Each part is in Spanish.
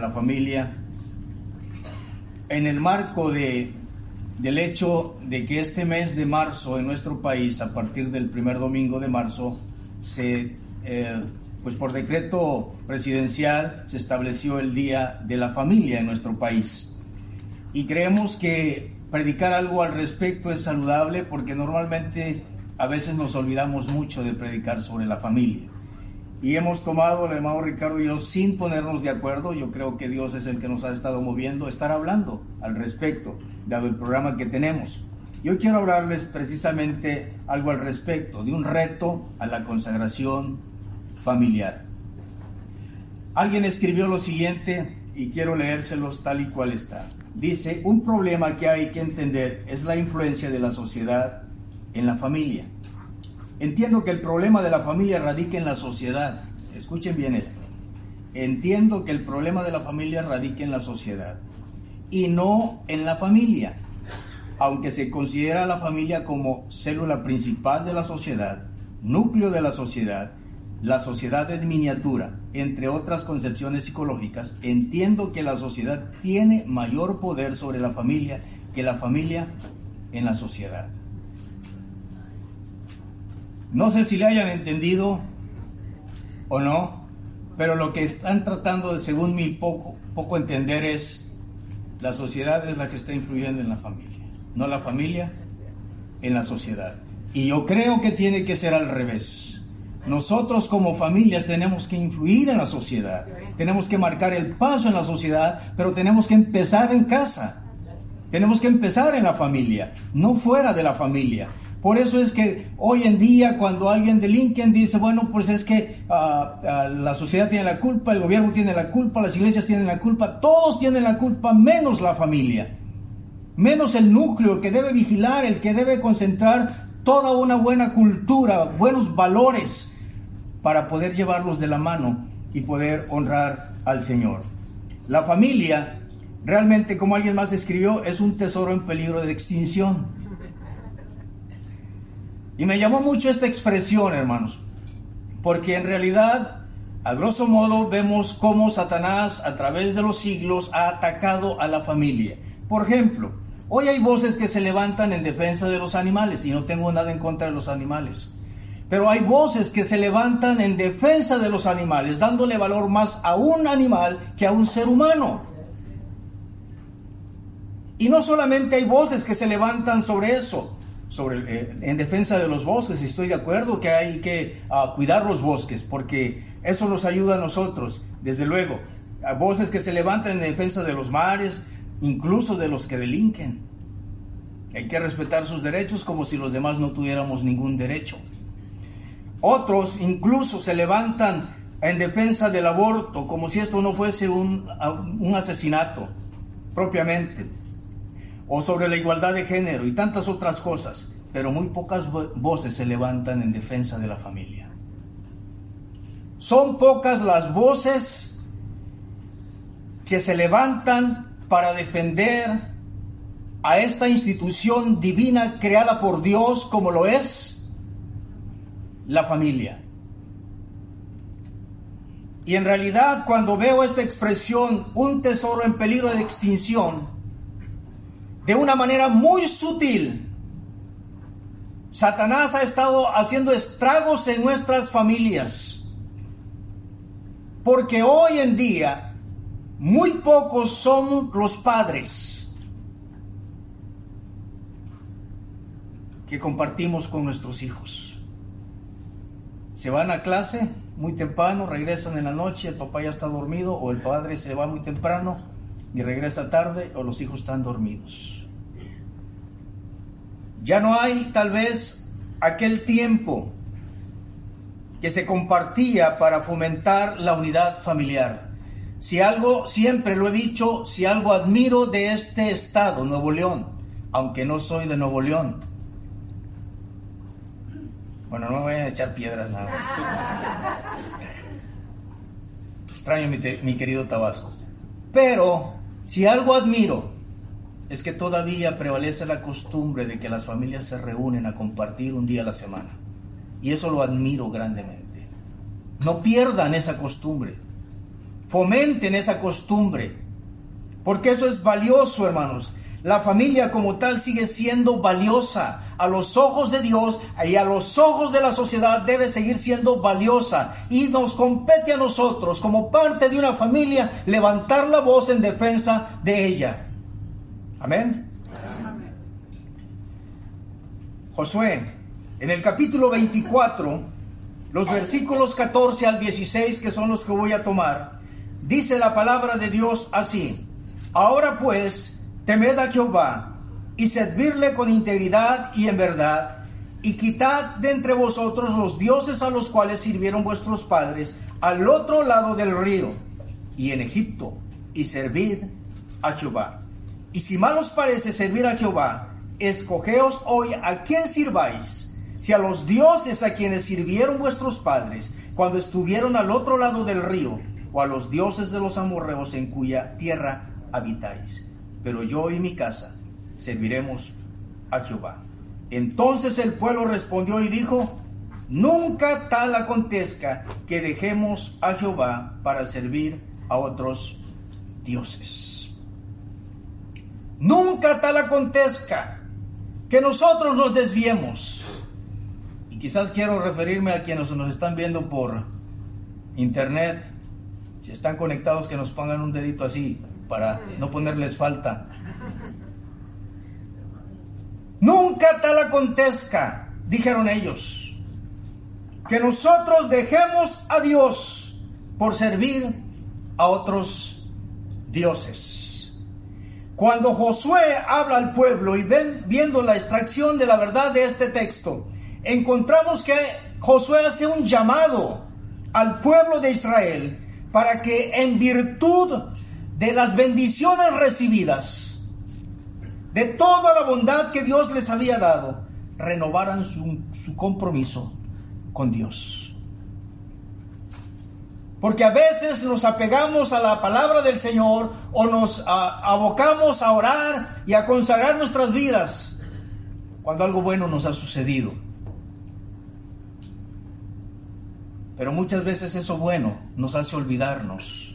la familia en el marco de, del hecho de que este mes de marzo en nuestro país, a partir del primer domingo de marzo, se, eh, pues por decreto presidencial se estableció el Día de la Familia en nuestro país. Y creemos que predicar algo al respecto es saludable porque normalmente a veces nos olvidamos mucho de predicar sobre la familia y hemos tomado, el hermano Ricardo y yo, sin ponernos de acuerdo, yo creo que Dios es el que nos ha estado moviendo, estar hablando al respecto, dado el programa que tenemos. Yo quiero hablarles precisamente algo al respecto, de un reto a la consagración familiar. Alguien escribió lo siguiente y quiero leérselos tal y cual está. Dice, un problema que hay que entender es la influencia de la sociedad en la familia. Entiendo que el problema de la familia radica en la sociedad. Escuchen bien esto. Entiendo que el problema de la familia radica en la sociedad y no en la familia. Aunque se considera la familia como célula principal de la sociedad, núcleo de la sociedad, la sociedad es miniatura, entre otras concepciones psicológicas, entiendo que la sociedad tiene mayor poder sobre la familia que la familia en la sociedad. No sé si le hayan entendido o no, pero lo que están tratando de, según mi poco, poco entender, es la sociedad es la que está influyendo en la familia, no la familia en la sociedad. Y yo creo que tiene que ser al revés. Nosotros como familias tenemos que influir en la sociedad, tenemos que marcar el paso en la sociedad, pero tenemos que empezar en casa, tenemos que empezar en la familia, no fuera de la familia. Por eso es que hoy en día cuando alguien delinque dice, bueno, pues es que ah, ah, la sociedad tiene la culpa, el gobierno tiene la culpa, las iglesias tienen la culpa, todos tienen la culpa menos la familia, menos el núcleo, el que debe vigilar, el que debe concentrar toda una buena cultura, buenos valores para poder llevarlos de la mano y poder honrar al Señor. La familia, realmente como alguien más escribió, es un tesoro en peligro de extinción. Y me llamó mucho esta expresión, hermanos, porque en realidad, a grosso modo, vemos cómo Satanás a través de los siglos ha atacado a la familia. Por ejemplo, hoy hay voces que se levantan en defensa de los animales, y no tengo nada en contra de los animales. Pero hay voces que se levantan en defensa de los animales, dándole valor más a un animal que a un ser humano. Y no solamente hay voces que se levantan sobre eso, sobre, eh, en defensa de los bosques, estoy de acuerdo que hay que ah, cuidar los bosques, porque eso nos ayuda a nosotros, desde luego. A voces que se levantan en defensa de los mares, incluso de los que delinquen. Hay que respetar sus derechos como si los demás no tuviéramos ningún derecho. Otros incluso se levantan en defensa del aborto, como si esto no fuese un, un asesinato propiamente o sobre la igualdad de género y tantas otras cosas, pero muy pocas voces se levantan en defensa de la familia. Son pocas las voces que se levantan para defender a esta institución divina creada por Dios como lo es la familia. Y en realidad cuando veo esta expresión, un tesoro en peligro de extinción, de una manera muy sutil. Satanás ha estado haciendo estragos en nuestras familias. Porque hoy en día muy pocos son los padres que compartimos con nuestros hijos. Se van a clase muy temprano, regresan en la noche, el papá ya está dormido o el padre se va muy temprano y regresa tarde o los hijos están dormidos. Ya no hay tal vez aquel tiempo que se compartía para fomentar la unidad familiar. Si algo, siempre lo he dicho, si algo admiro de este estado, Nuevo León, aunque no soy de Nuevo León. Bueno, no voy a echar piedras nada. Extraño mi, mi querido Tabasco. Pero si algo admiro es que todavía prevalece la costumbre de que las familias se reúnen a compartir un día a la semana. Y eso lo admiro grandemente. No pierdan esa costumbre. Fomenten esa costumbre, porque eso es valioso, hermanos. La familia como tal sigue siendo valiosa. A los ojos de Dios y a los ojos de la sociedad debe seguir siendo valiosa. Y nos compete a nosotros, como parte de una familia, levantar la voz en defensa de ella. Amén. Josué, en el capítulo 24, los versículos 14 al 16, que son los que voy a tomar, dice la palabra de Dios así. Ahora pues, temed a Jehová y servirle con integridad y en verdad, y quitad de entre vosotros los dioses a los cuales sirvieron vuestros padres al otro lado del río y en Egipto, y servid a Jehová. Y si mal os parece servir a Jehová, escogeos hoy a quién sirváis, si a los dioses a quienes sirvieron vuestros padres cuando estuvieron al otro lado del río, o a los dioses de los amorreos en cuya tierra habitáis pero yo y mi casa serviremos a Jehová. Entonces el pueblo respondió y dijo, nunca tal acontezca que dejemos a Jehová para servir a otros dioses. Nunca tal acontezca que nosotros nos desviemos. Y quizás quiero referirme a quienes nos están viendo por internet. Si están conectados, que nos pongan un dedito así para no ponerles falta. Nunca tal acontezca, dijeron ellos, que nosotros dejemos a Dios por servir a otros dioses. Cuando Josué habla al pueblo y ven, viendo la extracción de la verdad de este texto, encontramos que Josué hace un llamado al pueblo de Israel para que en virtud de las bendiciones recibidas, de toda la bondad que Dios les había dado, renovaran su, compromiso con Dios. Porque a veces nos apegamos a la palabra del Señor o nos abocamos a orar y a consagrar nuestras vidas cuando algo bueno nos ha sucedido. Pero muchas veces eso bueno nos hace olvidarnos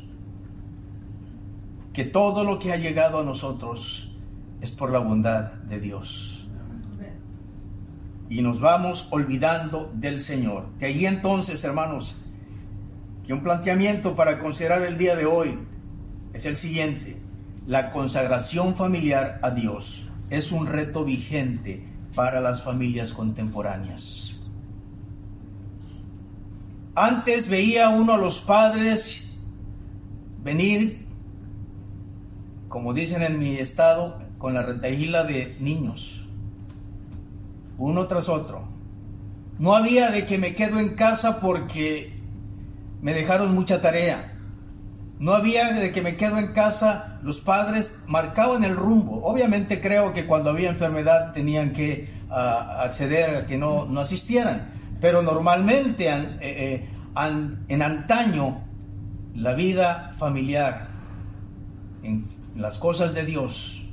que todo lo que ha llegado a nosotros es por la bondad de Dios. Y nos vamos olvidando del Señor. De ahí entonces, hermanos, que un planteamiento para considerar el día de hoy es el siguiente. La consagración familiar a Dios es un reto vigente para las familias contemporáneas. Antes veía uno a los padres venir como dicen en mi estado, con la retaíla de niños, uno tras otro. No había de que me quedo en casa porque me dejaron mucha tarea. No había de que me quedo en casa, los padres marcaban el rumbo. Obviamente creo que cuando había enfermedad tenían que ah, acceder a que no, no, asistieran, pero normalmente eh, eh, en antaño la vida familiar en las cosas de Dios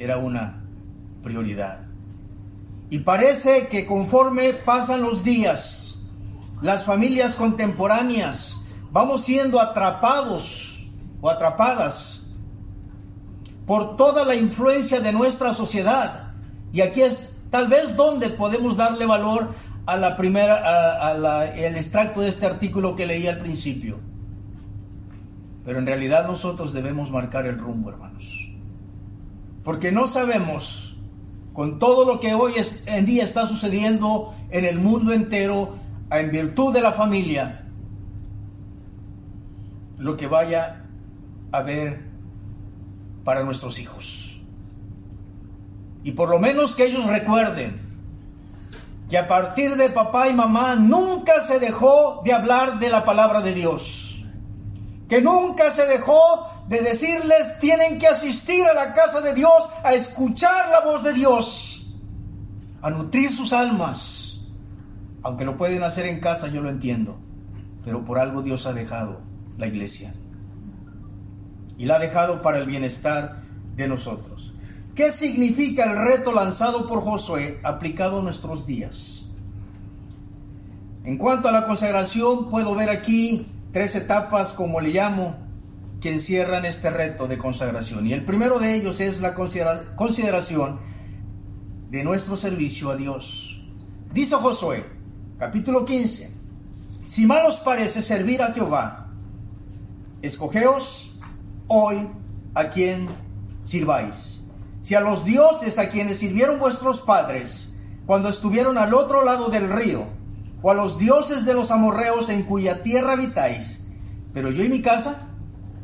era una prioridad. Y parece que conforme pasan los días, las familias contemporáneas vamos siendo atrapados o atrapadas por toda la influencia de nuestra sociedad. Y aquí es tal vez donde podemos darle valor a la primera, el extracto de este artículo que leí al principio. Pero en realidad nosotros debemos marcar el rumbo, hermanos. Porque no sabemos, con todo lo que hoy en día está sucediendo en el mundo entero, en virtud de la familia, lo que vaya a haber para nuestros hijos. Y por lo menos que ellos recuerden que a partir de papá y mamá nunca se dejó de hablar de la palabra de Dios que nunca se dejó de decirles tienen que asistir a la casa de Dios, a escuchar la voz de Dios, a nutrir sus almas. Aunque lo pueden hacer en casa, yo lo entiendo, pero por algo Dios ha dejado la iglesia. Y la ha dejado para el bienestar de nosotros. ¿Qué significa el reto lanzado por Josué aplicado a nuestros días? En cuanto a la consagración, puedo ver aquí tres etapas, como le llamo, que encierran este reto de consagración. Y el primero de ellos es la consideración de nuestro servicio a Dios. Dice Josué, capítulo 15, si mal os parece servir a Jehová, escogeos hoy a quien sirváis. Si a los dioses a quienes sirvieron vuestros padres cuando estuvieron al otro lado del río, o a los dioses de los amorreos en cuya tierra habitáis, pero yo y mi casa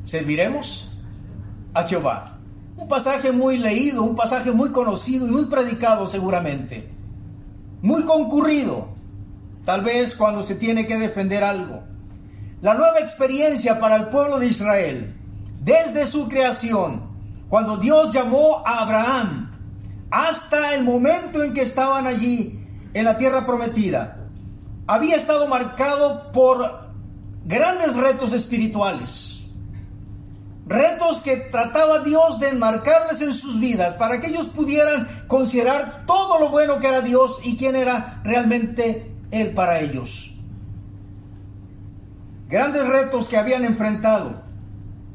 serviremos a Jehová. Un pasaje muy leído, un pasaje muy conocido y muy predicado seguramente. Muy concurrido, tal vez cuando se tiene que defender algo. La nueva experiencia para el pueblo de Israel, desde su creación, cuando Dios llamó a Abraham, hasta el momento en que estaban allí en la tierra prometida, había estado marcado por grandes retos espirituales. Retos que trataba Dios de enmarcarles en sus vidas para que ellos pudieran considerar todo lo bueno que era Dios y quién era realmente Él para ellos. Grandes retos que habían enfrentado,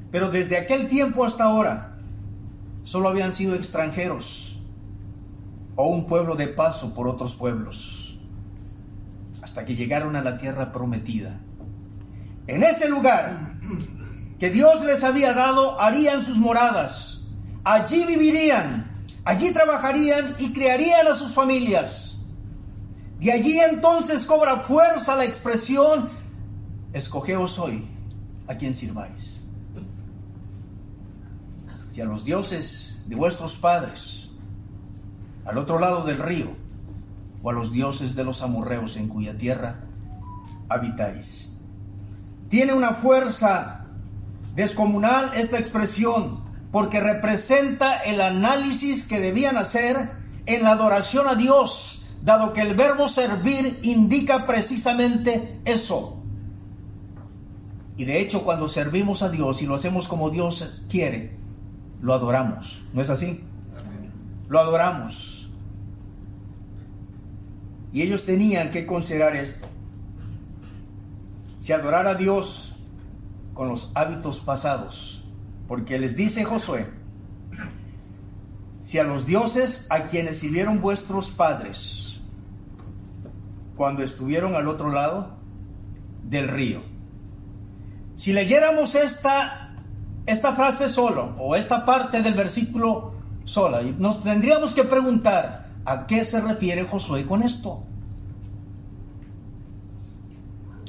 pero desde aquel tiempo hasta ahora solo habían sido extranjeros o un pueblo de paso por otros pueblos, hasta que llegaron a la tierra prometida. En ese lugar que Dios les había dado, harían sus moradas. Allí vivirían, allí trabajarían y crearían a sus familias. De allí entonces cobra fuerza la expresión, escogeos hoy a quien sirváis. Si a los dioses de vuestros padres, al otro lado del río, o a los dioses de los amorreos en cuya tierra habitáis tiene una fuerza descomunal esta expresión, porque representa el análisis que debían hacer en la adoración a Dios, dado que el verbo servir indica precisamente eso. Y de hecho cuando servimos a Dios y lo hacemos como Dios quiere, lo adoramos. ¿No es así? Lo adoramos. Y ellos tenían que considerar esto si adorar a Dios con los hábitos pasados, porque les dice Josué, si a los dioses a quienes sirvieron vuestros padres cuando estuvieron al otro lado del río, si leyéramos esta, esta frase solo o esta parte del versículo sola, nos tendríamos que preguntar a qué se refiere Josué con esto.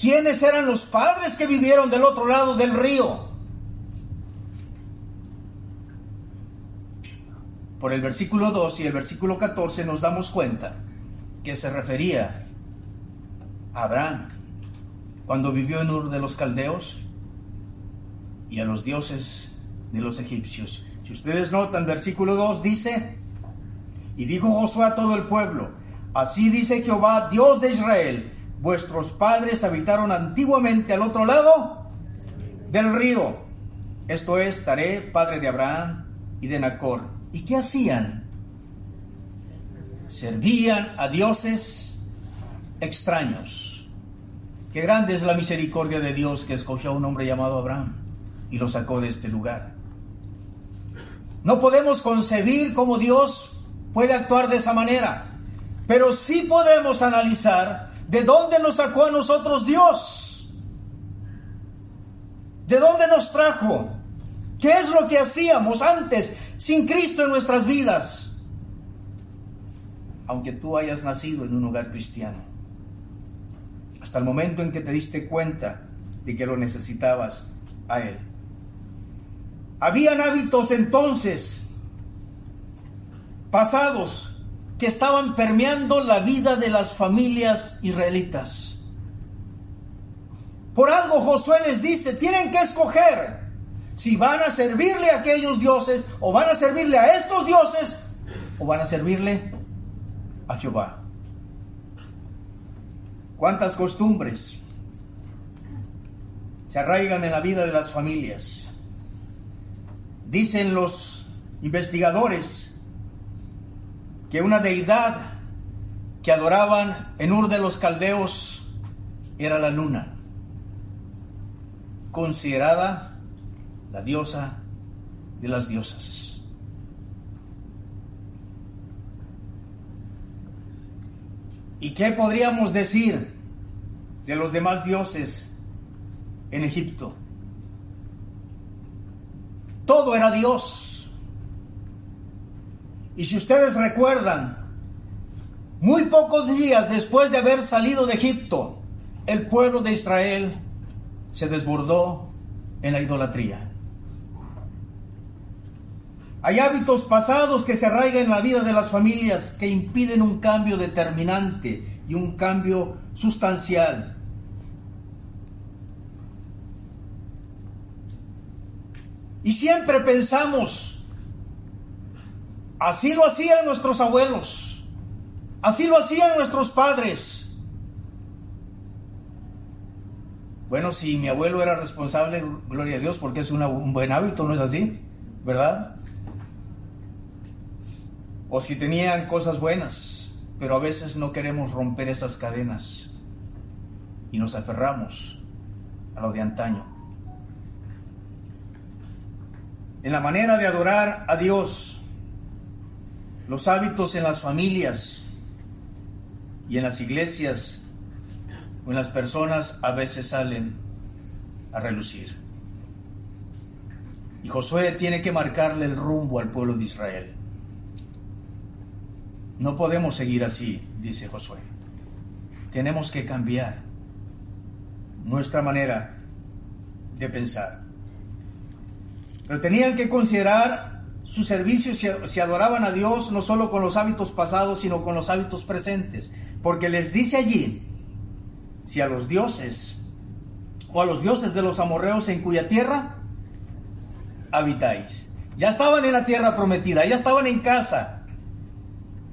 ¿Quiénes eran los padres que vivieron del otro lado del río? Por el versículo 2 y el versículo 14 nos damos cuenta que se refería a Abraham cuando vivió en Ur de los Caldeos y a los dioses de los egipcios. Si ustedes notan, versículo 2 dice, y dijo Josué a todo el pueblo, así dice Jehová, Dios de Israel, Vuestros padres habitaron antiguamente al otro lado del río. Esto es Taré, padre de Abraham y de Nacor. ¿Y qué hacían? Servían a dioses extraños. Qué grande es la misericordia de Dios que escogió a un hombre llamado Abraham y lo sacó de este lugar. No podemos concebir cómo Dios puede actuar de esa manera, pero sí podemos analizar ¿De dónde nos sacó a nosotros Dios? ¿De dónde nos trajo? ¿Qué es lo que hacíamos antes sin Cristo en nuestras vidas? Aunque tú hayas nacido en un hogar cristiano, hasta el momento en que te diste cuenta de que lo necesitabas a Él. Habían hábitos entonces pasados que estaban permeando la vida de las familias israelitas. Por algo Josué les dice, tienen que escoger si van a servirle a aquellos dioses o van a servirle a estos dioses o van a servirle a Jehová. ¿Cuántas costumbres se arraigan en la vida de las familias? Dicen los investigadores que una deidad que adoraban en Ur de los Caldeos era la luna, considerada la diosa de las diosas. ¿Y qué podríamos decir de los demás dioses en Egipto? Todo era Dios. Y si ustedes recuerdan, muy pocos días después de haber salido de Egipto, el pueblo de Israel se desbordó en la idolatría. Hay hábitos pasados que se arraigan en la vida de las familias que impiden un cambio determinante y un cambio sustancial. Y siempre pensamos, así lo hacían nuestros abuelos, así lo hacían nuestros padres. Bueno, si mi abuelo era responsable, gloria a Dios, porque es un buen hábito, ¿no es así? ¿Verdad? O si tenían cosas buenas, pero a veces no queremos romper esas cadenas y nos aferramos a lo de antaño. en la manera de adorar a Dios, los hábitos en las familias y en las iglesias o en las personas a veces salen a relucir. Y Josué tiene que marcarle el rumbo al pueblo de Israel. No podemos seguir así, dice Josué. Tenemos que cambiar nuestra manera de pensar. Pero tenían que considerar su servicio si, adoraban a Dios no solo con los hábitos pasados, sino con los hábitos presentes. Porque les dice allí, si a los dioses o a los dioses de los amorreos en cuya tierra habitáis. Ya estaban en la tierra prometida, ya estaban en casa,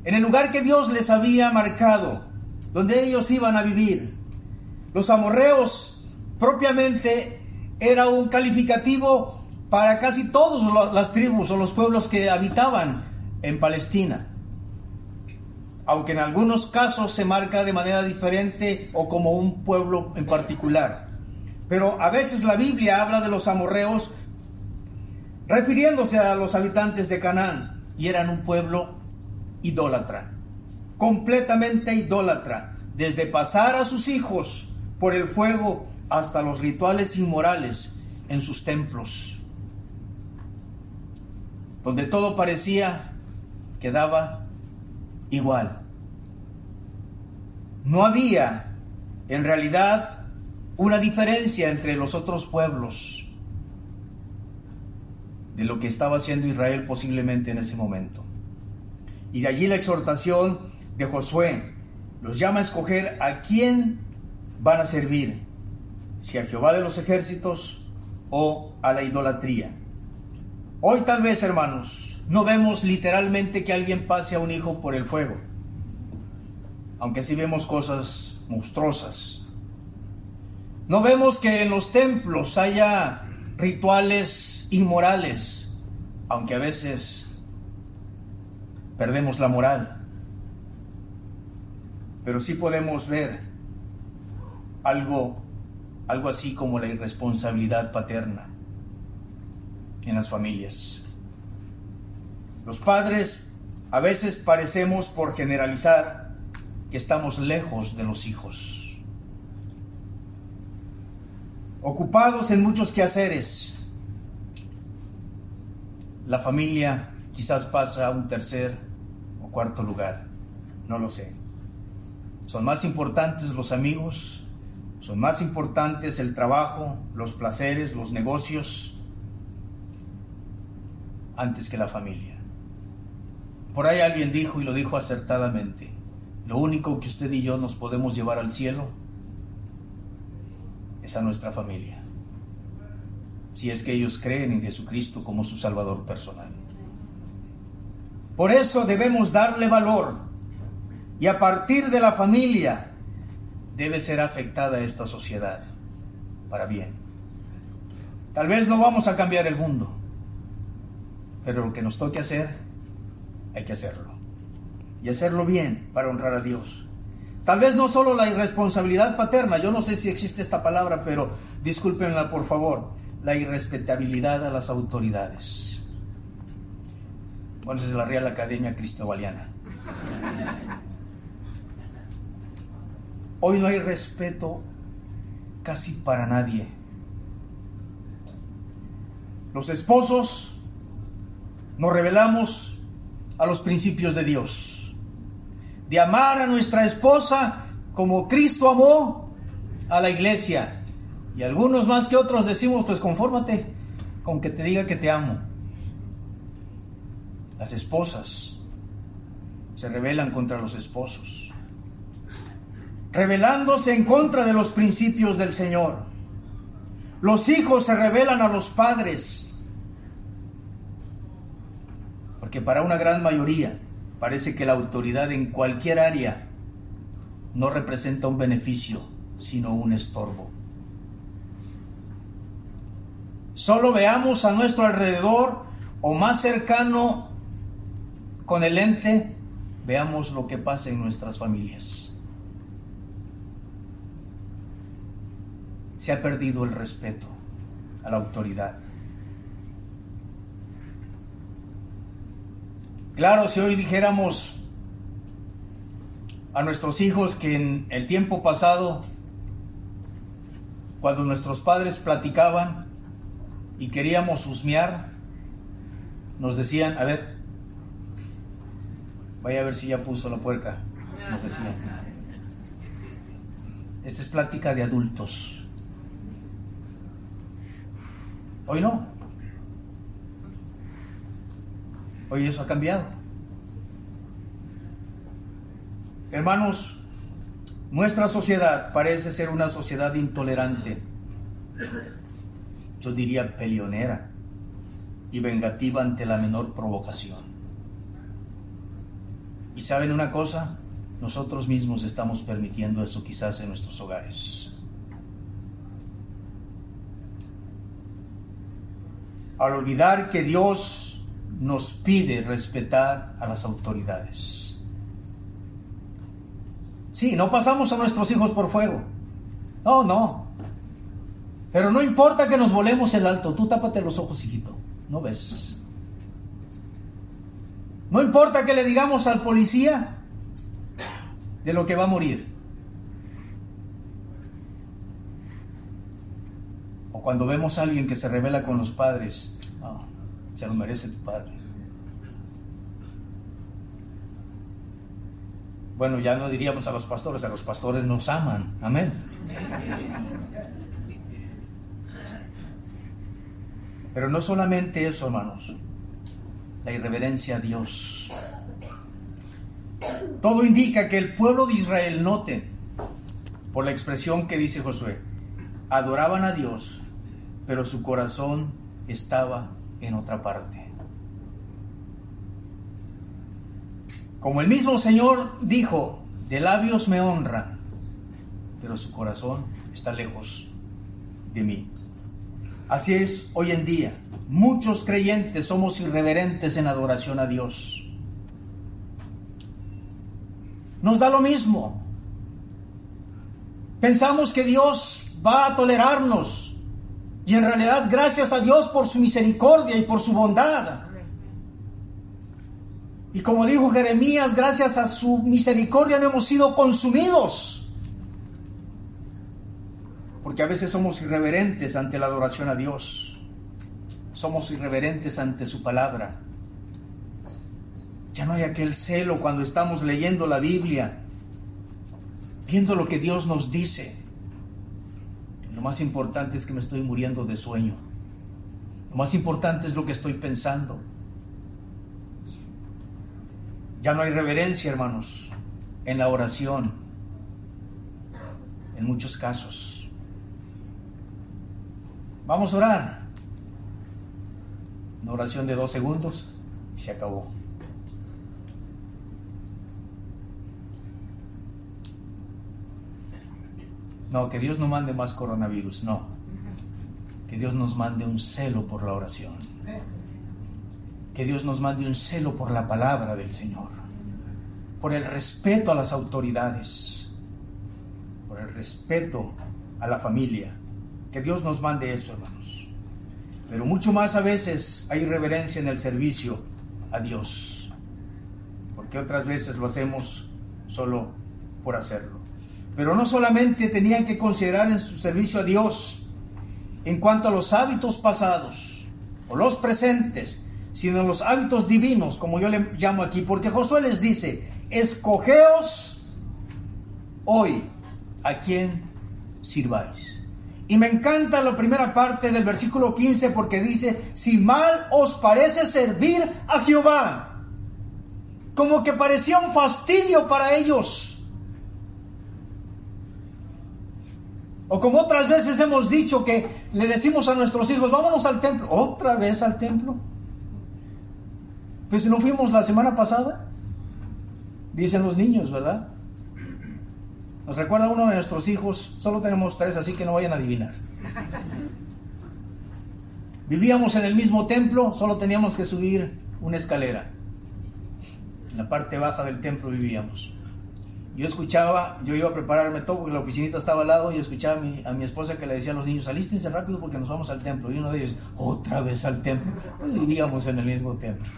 en el lugar que Dios les había marcado, donde ellos iban a vivir. Los amorreos propiamente era un calificativo para casi todas las tribus o los pueblos que habitaban en Palestina. Aunque en algunos casos se marca de manera diferente o como un pueblo en particular. Pero a veces la Biblia habla de los amorreos refiriéndose a los habitantes de Canaán y eran un pueblo idólatra, completamente idólatra, desde pasar a sus hijos por el fuego hasta los rituales inmorales en sus templos donde todo parecía que daba igual. No había en realidad una diferencia entre los otros pueblos de lo que estaba haciendo Israel posiblemente en ese momento. Y de allí la exhortación de Josué los llama a escoger a quién van a servir, si a Jehová de los ejércitos o a la idolatría. Hoy tal vez, hermanos, no vemos literalmente que alguien pase a un hijo por el fuego, aunque sí vemos cosas monstruosas. No vemos que en los templos haya rituales inmorales, aunque a veces perdemos la moral. Pero sí podemos ver algo, algo así como la irresponsabilidad paterna en las familias. Los padres a veces parecemos, por generalizar, que estamos lejos de los hijos, ocupados en muchos quehaceres. La familia quizás pasa a un tercer o cuarto lugar, no lo sé. Son más importantes los amigos, son más importantes el trabajo, los placeres, los negocios, antes que la familia. Por ahí alguien dijo y lo dijo acertadamente, lo único que usted y yo nos podemos llevar al cielo es a nuestra familia, si es que ellos creen en Jesucristo como su Salvador personal. Por eso debemos darle valor y a partir de la familia debe ser afectada esta sociedad para bien. Tal vez no vamos a cambiar el mundo, pero lo que nos toque hacer, hay que hacerlo. Y hacerlo bien para honrar a Dios. Tal vez no solo la irresponsabilidad paterna, yo no sé si existe esta palabra, pero discúlpenla por favor. la irrespetabilidad a las autoridades. Bueno, esa es la Real Academia Cristobaliana. Hoy no hay respeto casi para nadie. Los esposos nos revelamos a los principios de Dios, de amar a nuestra esposa como Cristo amó a la iglesia. Y algunos más que otros decimos, pues confórmate con que te diga que te amo. Las esposas se rebelan contra los esposos, rebelándose en contra de los principios del Señor. Los hijos se rebelan a los padres, porque para una gran mayoría parece que la autoridad en cualquier área no representa un beneficio, sino un estorbo. Solo veamos a nuestro alrededor o más cercano con el ente veamos lo que pasa en nuestras familias. Se ha perdido el respeto a la autoridad. Claro, si hoy dijéramos a nuestros hijos que en el tiempo pasado, cuando nuestros padres platicaban y queríamos husmear, nos decían, a ver, Vaya a ver si ya puso la puerca, nos decía. Esta es plática de adultos. Hoy no. Hoy eso ha cambiado. Hermanos, nuestra sociedad parece ser una sociedad intolerante. Yo diría peleonera y vengativa ante la menor provocación. Y saben una cosa, nosotros mismos estamos permitiendo eso quizás en nuestros hogares. Al olvidar que Dios nos pide respetar a las autoridades. Sí, no pasamos a nuestros hijos por fuego. No, no. Pero no importa que nos volemos el alto. Tú tápate los ojos, hijito. ¿No ves? No importa que le digamos al policía de lo que va a morir. O cuando vemos a alguien que se revela con los padres, no, se lo merece tu padre. Bueno, ya no diríamos a los pastores, a los pastores nos aman. Amén. Pero no solamente eso, hermanos la irreverencia a Dios. Todo indica que el pueblo de Israel, note, por la expresión que dice Josué, adoraban a Dios, pero su corazón estaba en otra parte. Como el mismo Señor dijo, de labios me honran, pero su corazón está lejos de mí. Así es hoy en día. Muchos creyentes somos irreverentes en adoración a Dios. Nos da lo mismo. Pensamos que Dios va a tolerarnos. Y en realidad, gracias a Dios por su misericordia y por su bondad. Y como dijo Jeremías, gracias a su misericordia no hemos sido consumidos porque a veces somos irreverentes ante la adoración a Dios, somos irreverentes ante su palabra. Ya no hay aquel celo cuando estamos leyendo la Biblia, viendo lo que Dios nos dice. Lo más importante es que me estoy muriendo de sueño. Lo más importante es lo que estoy pensando. Ya no hay reverencia, hermanos, en la oración, en muchos casos. Vamos a orar. Una oración de dos segundos y se acabó. No, que Dios no mande más coronavirus, no. Que Dios nos mande un celo por la oración. Que Dios nos mande un celo por la palabra del Señor. Por el respeto a las autoridades. Por el respeto a la familia que Dios nos mande eso, hermanos. pero mucho más a veces hay reverencia en el servicio a Dios, porque otras veces lo hacemos solo por hacerlo. Pero no solamente tenían que considerar en su servicio a Dios en cuanto a los hábitos pasados o los presentes, sino los hábitos divinos, como yo le llamo aquí, porque Josué les dice, escogeos hoy a quien sirváis. Y me encanta la primera parte del versículo 15 porque dice, si mal os parece servir a Jehová, como que parecía un fastidio para ellos. O como otras veces hemos dicho que le decimos a nuestros hijos, vámonos al templo, otra vez al templo. Pues no fuimos la semana pasada, dicen los niños, ¿verdad? Nos recuerda uno de nuestros hijos, solo tenemos tres, así que no vayan a adivinar. Vivíamos en el mismo templo, solo teníamos que subir una escalera. En la parte baja del templo vivíamos. Yo escuchaba, yo iba a prepararme todo porque la oficinita estaba al lado y escuchaba a mi, a mi esposa que le decía a los niños, alístense rápido porque nos vamos al templo. Y uno de ellos, otra vez al templo. Pues vivíamos en el mismo templo.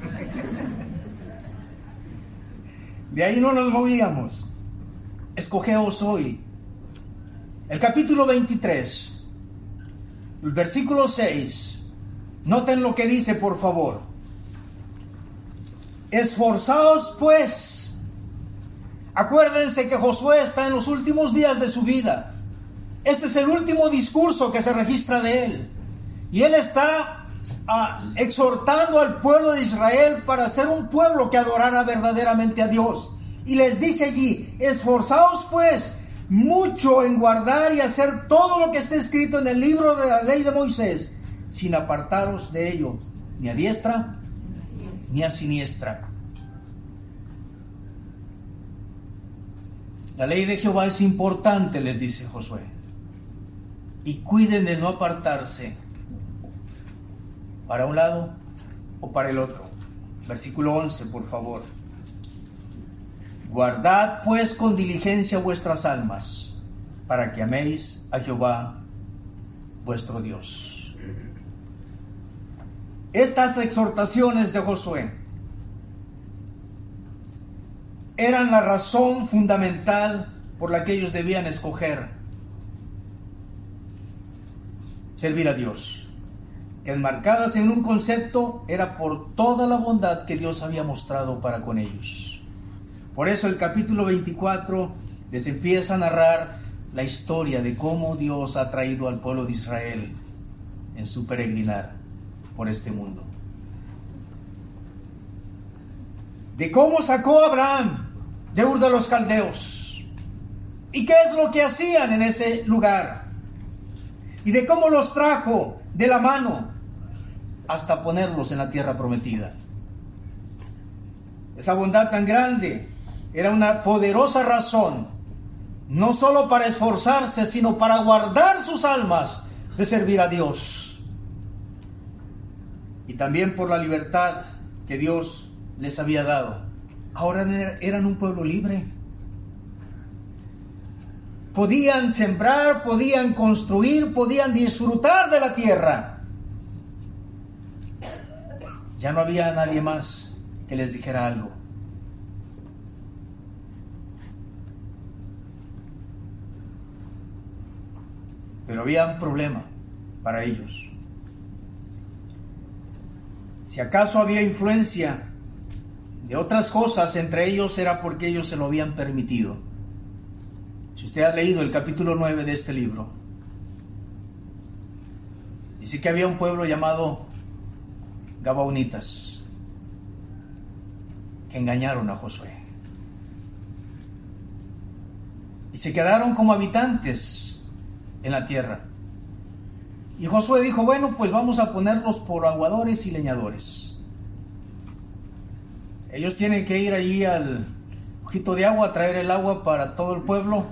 De ahí no nos movíamos. Escogeos hoy. El capítulo 23, el versículo 6. Noten lo que dice, por favor. Esforzaos pues. Acuérdense que Josué está en los últimos días de su vida. Este es el último discurso que se registra de él. Y él está ah, exhortando al pueblo de Israel para ser un pueblo que adorara verdaderamente a Dios. Y les dice allí, esforzaos pues mucho en guardar y hacer todo lo que esté escrito en el libro de la ley de Moisés, sin apartaros de ello, ni a diestra ni a siniestra. La ley de Jehová es importante, les dice Josué. Y cuiden de no apartarse para un lado o para el otro. Versículo 11, por favor. Guardad pues con diligencia vuestras almas, para que améis a Jehová vuestro Dios. Estas exhortaciones de Josué eran la razón fundamental por la que ellos debían escoger servir a Dios. Enmarcadas en un concepto era por toda la bondad que Dios había mostrado para con ellos. Por eso el capítulo 24 les empieza a narrar la historia de cómo Dios ha traído al pueblo de Israel en su peregrinar por este mundo. De cómo sacó Abraham de Ur de los Caldeos. ¿Y qué es lo que hacían en ese lugar? Y de cómo los trajo de la mano hasta ponerlos en la tierra prometida. Esa bondad tan grande era una poderosa razón, no solo para esforzarse, sino para guardar sus almas de servir a Dios. Y también por la libertad que Dios les había dado. Ahora eran un pueblo libre. Podían sembrar, podían construir, podían disfrutar de la tierra. Ya no había nadie más que les dijera algo. Pero había un problema para ellos. Si acaso había influencia de otras cosas, entre ellos era porque ellos se lo habían permitido. Si usted ha leído el capítulo 9 de este libro, dice que había un pueblo llamado Gabaonitas que engañaron a Josué. Y se quedaron como habitantes en la tierra. Y Josué dijo, bueno, pues vamos a ponerlos por aguadores y leñadores. Ellos tienen que ir allí al ojito de agua a traer el agua para todo el pueblo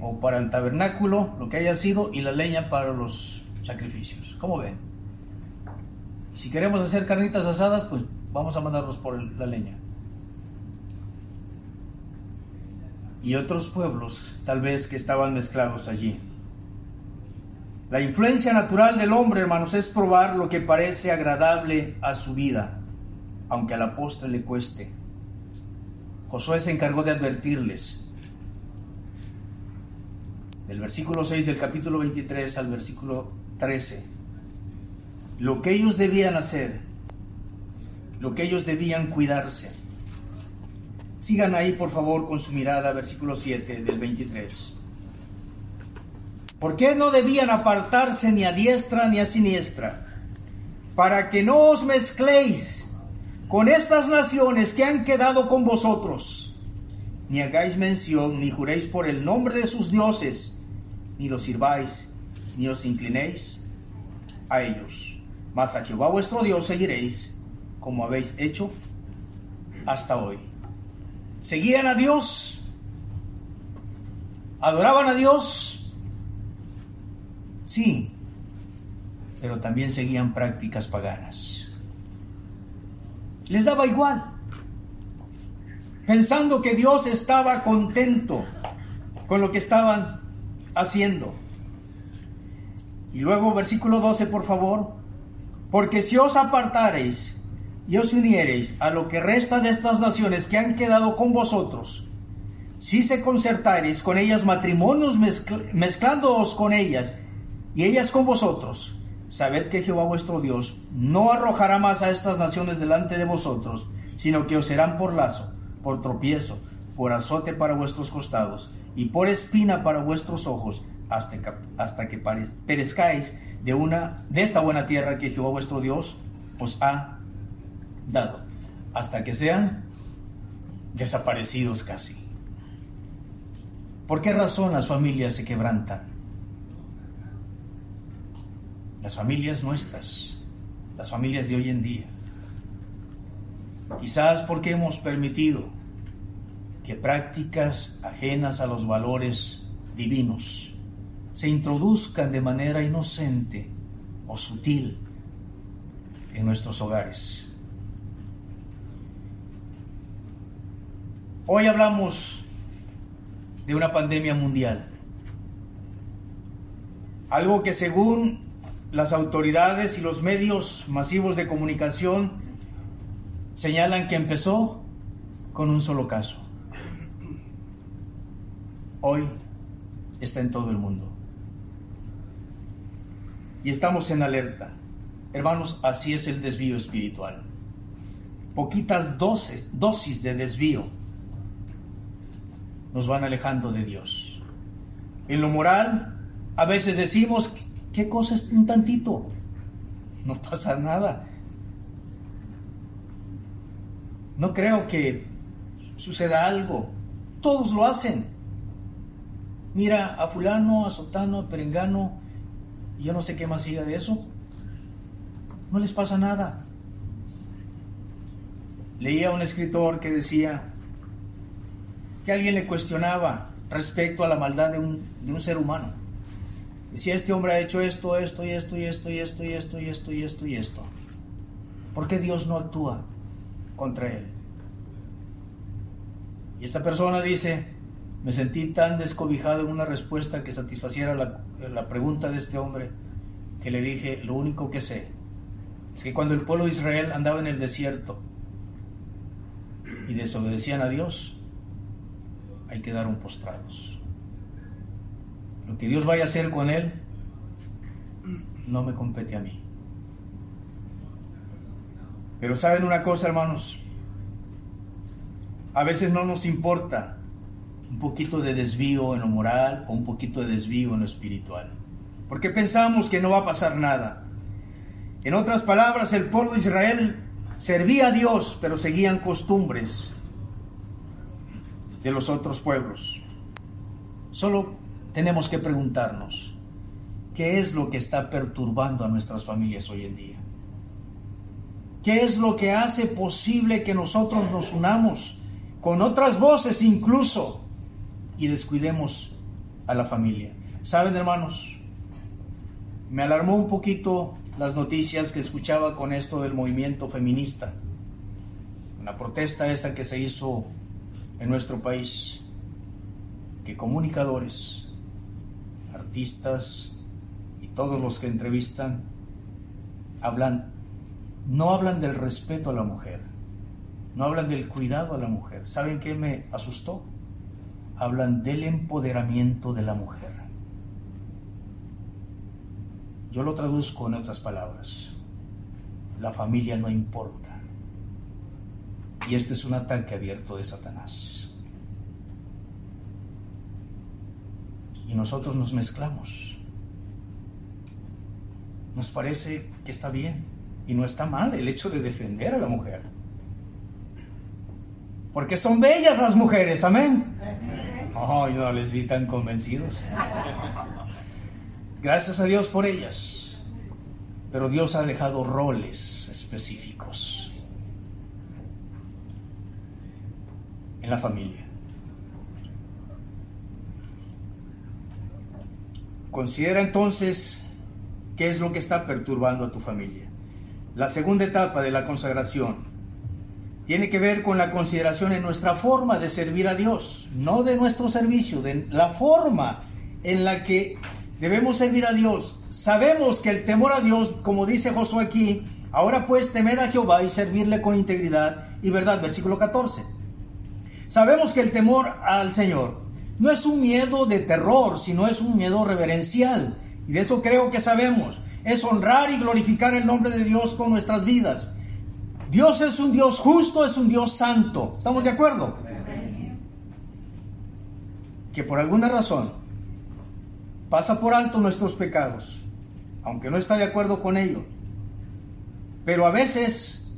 o para el tabernáculo, lo que haya sido, y la leña para los sacrificios. ¿Cómo ven? Si queremos hacer carnitas asadas, pues vamos a mandarlos por la leña. Y otros pueblos, tal vez, que estaban mezclados allí La influencia natural del hombre, hermanos, es probar lo que parece agradable a su vida, aunque a la postre le cueste. Josué se encargó de advertirles. Del versículo 6 del capítulo 23 al versículo 13. Lo que ellos debían hacer, lo que ellos debían cuidarse. Sigan ahí, por favor, con su mirada, versículo 7 del 23. ¿Por qué no debían apartarse ni a diestra ni a siniestra? Para que no os mezcléis con estas naciones que han quedado con vosotros, ni hagáis mención, ni juréis por el nombre de sus dioses, ni los sirváis, ni os inclinéis a ellos. Mas a Jehová vuestro Dios seguiréis, como habéis hecho hasta hoy. Seguían a Dios, adoraban a Dios, Sí, pero también seguían prácticas paganas. Les daba igual, pensando que Dios estaba contento con lo que estaban haciendo. Y luego versículo 12, por favor, porque si os apartareis y os uniereis a lo que resta de estas naciones que han quedado con vosotros, si se concertareis con ellas matrimonios mezclándoos con ellas, y ellas con vosotros. Sabed que Jehová vuestro Dios no arrojará más a estas naciones delante de vosotros, sino que os serán por lazo, por tropiezo, por azote para vuestros costados, y por espina para vuestros ojos, hasta que, hasta que perezcáis de, una, de esta buena tierra que Jehová vuestro Dios os ha dado, hasta que sean desaparecidos casi. ¿Por qué razón las familias se quebrantan? Las familias nuestras, las familias de hoy en día. Quizás porque hemos permitido que prácticas ajenas a los valores divinos se introduzcan de manera inocente o sutil en nuestros hogares. Hoy hablamos de una pandemia mundial, algo que según las autoridades y los medios masivos de comunicación señalan que empezó con un solo caso. Hoy está en todo el mundo. Y estamos en alerta. Hermanos, así es el desvío espiritual. Poquitas dosis de desvío nos van alejando de Dios. En lo moral, a veces decimos ¿Qué cosa es un tantito? No pasa nada. No creo que suceda algo. Todos lo hacen. Mira a fulano, a sotano, a perengano, y yo no sé qué más siga de eso. No les pasa nada. Leía un escritor que decía que alguien le cuestionaba respecto a la maldad de un, de un ser humano. Decía, este hombre ha hecho esto, esto y esto y esto y esto y esto y esto y esto y esto. ¿Por qué Dios no actúa contra él? Y esta persona dice, me sentí tan descobijado en una respuesta que satisfaciera la, la pregunta de este hombre, que le dije, lo único que sé es que cuando el pueblo de Israel andaba en el desierto y desobedecían a Dios, ahí quedaron postrados. Que Dios vaya a hacer con él no me compete a mí. Pero saben una cosa, hermanos, a veces no nos importa un poquito de desvío en lo moral o un poquito de desvío en lo espiritual, porque pensamos que no va a pasar nada. En otras palabras, el pueblo de Israel servía a Dios, pero seguían costumbres de los otros pueblos. Solo tenemos que preguntarnos, ¿qué es lo que está perturbando a nuestras familias hoy en día? ¿Qué es lo que hace posible que nosotros nos unamos con otras voces incluso y descuidemos a la familia? ¿Saben, hermanos? Me alarmó un poquito las noticias que escuchaba con esto del movimiento feminista, la protesta esa que se hizo en nuestro país, que comunicadores, artistas y todos los que entrevistan hablan, no hablan del respeto a la mujer, no hablan del cuidado a la mujer. ¿Saben qué me asustó? Hablan del empoderamiento de la mujer. Yo lo traduzco en otras palabras. La familia no importa. Y este es un ataque abierto de Satanás. Y nosotros nos mezclamos. Nos parece que está bien y no está mal el hecho de defender a la mujer. Porque son bellas las mujeres, amén. Yo no les vi tan convencidos. Gracias a Dios por ellas. Pero Dios ha dejado roles específicos en la familia. Considera entonces qué es lo que está perturbando a tu familia. La segunda etapa de la consagración tiene que ver con la consideración en nuestra forma de servir a Dios, no de nuestro servicio, de la forma en la que debemos servir a Dios. Sabemos que el temor a Dios, como dice Josué aquí, ahora pues temed a Jehová y servirle con integridad y verdad, versículo 14. Sabemos que el temor al Señor no es un miedo de terror, sino es un miedo reverencial. Y de eso creo que sabemos. Es honrar y glorificar el nombre de Dios con nuestras vidas. Dios es un Dios justo, es un Dios santo. ¿Estamos de acuerdo? Que por alguna razón pasa por alto nuestros pecados, aunque no está de acuerdo con ello. Pero a veces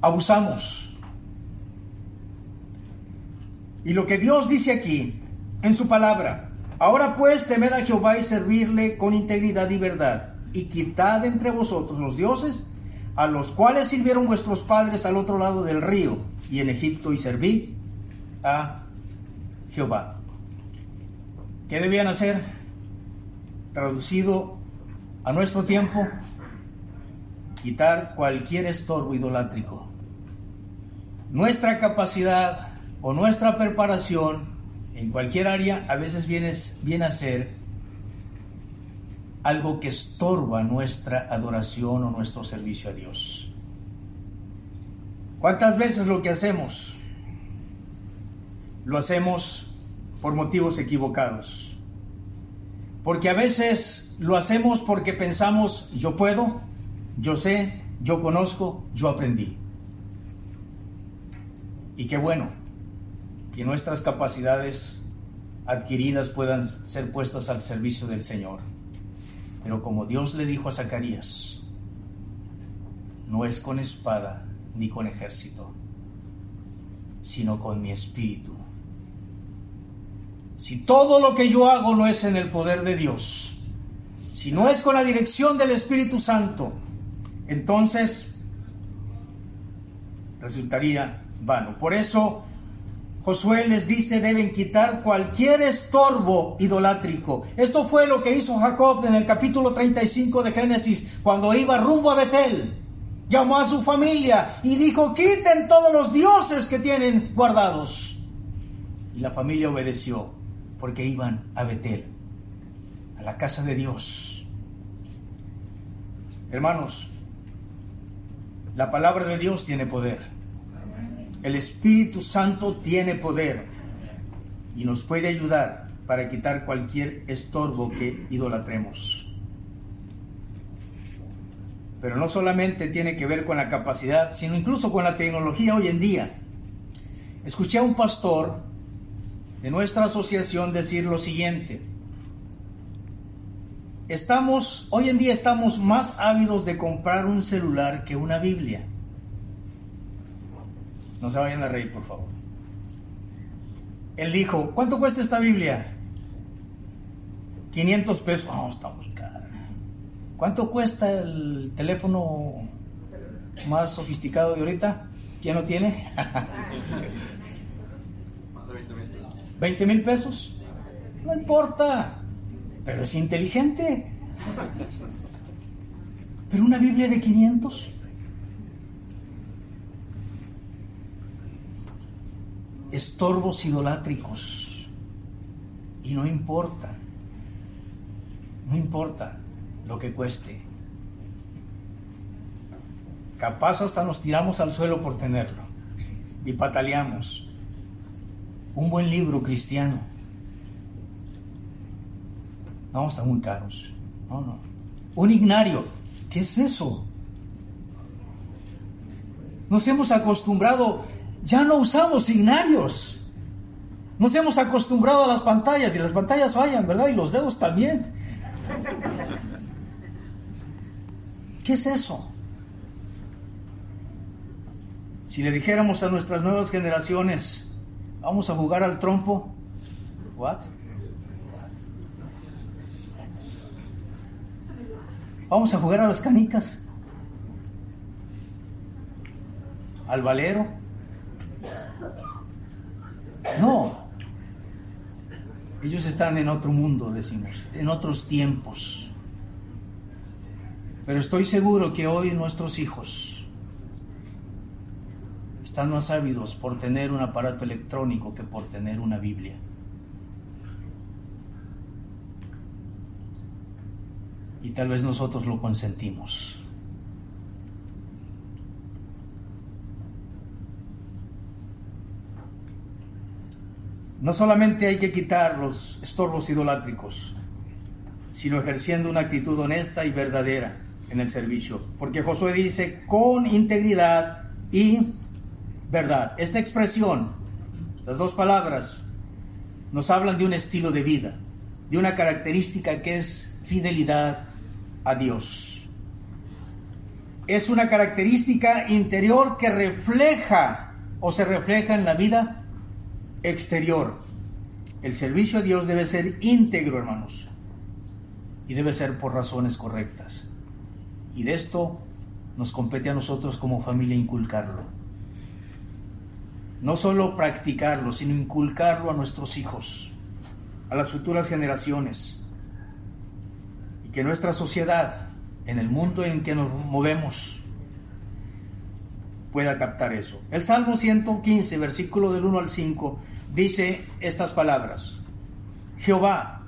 abusamos y lo que Dios dice aquí, en su palabra, ahora pues temed a Jehová y servirle con integridad y verdad, y quitad entre vosotros los dioses a los cuales sirvieron vuestros padres al otro lado del río y en Egipto y serví a Jehová. ¿Qué debían hacer? Traducido a nuestro tiempo, quitar cualquier estorbo idolátrico. Nuestra capacidad o nuestra preparación en cualquier área a veces viene, a ser algo que estorba nuestra adoración o nuestro servicio a Dios. ¿Cuántas veces lo que hacemos lo hacemos por motivos equivocados? Porque a veces lo hacemos porque pensamos, yo puedo, yo sé, yo conozco, yo aprendí. Y qué bueno, que nuestras capacidades adquiridas puedan ser puestas al servicio del Señor. Pero como Dios le dijo a Zacarías, no es con espada ni con ejército, sino con mi espíritu. Si todo lo que yo hago no es en el poder de Dios, si no es con la dirección del Espíritu Santo, entonces resultaría vano. Por eso Josué les dice deben quitar cualquier estorbo idolátrico. Esto fue lo que hizo Jacob en el capítulo 35 de Génesis cuando iba rumbo a Betel. Llamó a su familia y dijo, quiten todos los dioses que tienen guardados. Y la familia obedeció porque iban a Betel, a la casa de Dios. Hermanos, la palabra de Dios tiene poder. El Espíritu Santo tiene poder y nos puede ayudar para quitar cualquier estorbo que idolatremos. Pero no solamente tiene que ver con la capacidad, sino incluso con la tecnología hoy en día. Escuché a un pastor de nuestra asociación decir lo siguiente. Estamos, hoy en día estamos más ávidos de comprar un celular que una Biblia. No se vayan a reír, por favor. Él dijo, ¿cuánto cuesta esta Biblia? 500 pesos. Oh, está muy caro. ¿Cuánto cuesta el teléfono más sofisticado de ahorita? ¿Quién lo tiene? 20 mil pesos. No importa, pero es inteligente. Pero una Biblia de 500. Estorbos idolátricos. Y no importa. No importa lo que cueste. Capaz hasta nos tiramos al suelo por tenerlo y pataleamos. Un buen libro cristiano. No, están muy caros. No, no. Un ignario. ¿Qué es eso? Nos hemos acostumbrado, ya no usamos ignarios. Nos hemos acostumbrado a las pantallas y las pantallas fallan, ¿verdad? Y los dedos también. ¿Qué es eso? Si le dijéramos a nuestras nuevas generaciones, vamos a jugar al trompo, ¿what? Vamos a jugar a las canicas, al valero. No, ellos están en otro mundo, decimos, en otros tiempos. Pero estoy seguro que hoy nuestros hijos están más ávidos por tener un aparato electrónico que por tener una Biblia. Y tal vez nosotros lo consentimos. No solamente hay que quitar los estorbos idolátricos, sino ejerciendo una actitud honesta y verdadera en el servicio. Porque Josué dice, con integridad y verdad. Esta expresión, estas dos palabras, nos hablan de un estilo de vida, de una característica que es fidelidad a Dios. Es una característica interior que refleja o se refleja en la vida exterior. El servicio a Dios debe ser íntegro, hermanos, y debe ser por razones correctas. Y de esto nos compete a nosotros como familia inculcarlo. No solo practicarlo, sino inculcarlo a nuestros hijos, a las futuras generaciones. Y que nuestra sociedad, en el mundo en que nos movemos, pueda captar eso. El Salmo 115, versículo del 1 al 5, dice estas palabras. Jehová,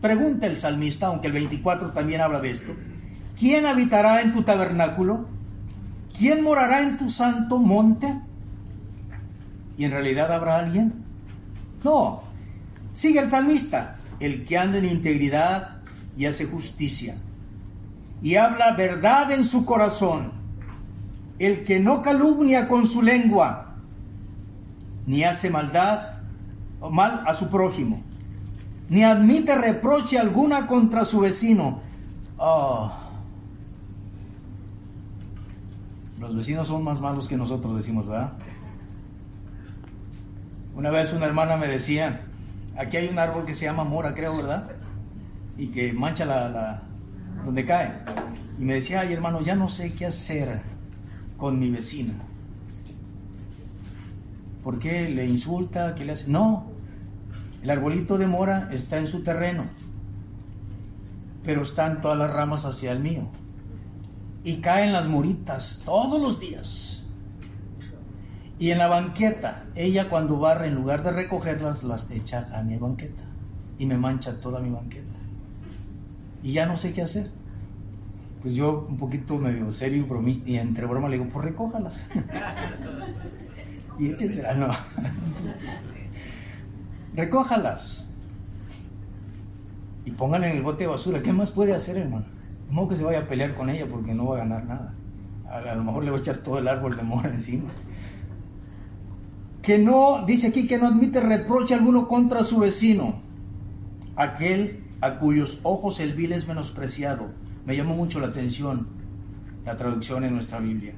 pregunta el salmista, aunque el 24 también habla de esto, ¿quién habitará en tu tabernáculo? ¿Quién morará en tu santo monte? ¿Y en realidad habrá alguien? No. Sigue el salmista, el que anda en integridad y hace justicia, y habla verdad en su corazón, el que no calumnia con su lengua, ni hace maldad o mal a su prójimo, ni admite reproche alguna contra su vecino. Oh. Los vecinos son más malos que nosotros, decimos, ¿verdad? Una vez una hermana me decía, aquí hay un árbol que se llama mora, creo, ¿verdad? Y que mancha la, la donde cae. Y me decía, ay hermano, ya no sé qué hacer con mi vecino. ¿Por qué le insulta? ¿Qué le hace? No, el arbolito de mora está en su terreno, pero están todas las ramas hacia el mío. Y caen las moritas todos los días. Y en la banqueta, ella cuando barra, en lugar de recogerlas, las echa a mi banqueta. Y me mancha toda mi banqueta. Y ya no sé qué hacer. Pues yo, un poquito medio serio y entre broma, le digo, pues recójalas. y échesela, no. Recójalas. Y pónganla en el bote de basura. ¿Qué más puede hacer, hermano? No que se vaya a pelear con ella porque no va a ganar nada. A, lo mejor le va a echar todo el árbol de mora encima. Que no, dice aquí que no admite reproche alguno contra su vecino. Aquel a cuyos ojos el vil es menospreciado. Me llamó mucho la atención la traducción en nuestra Biblia.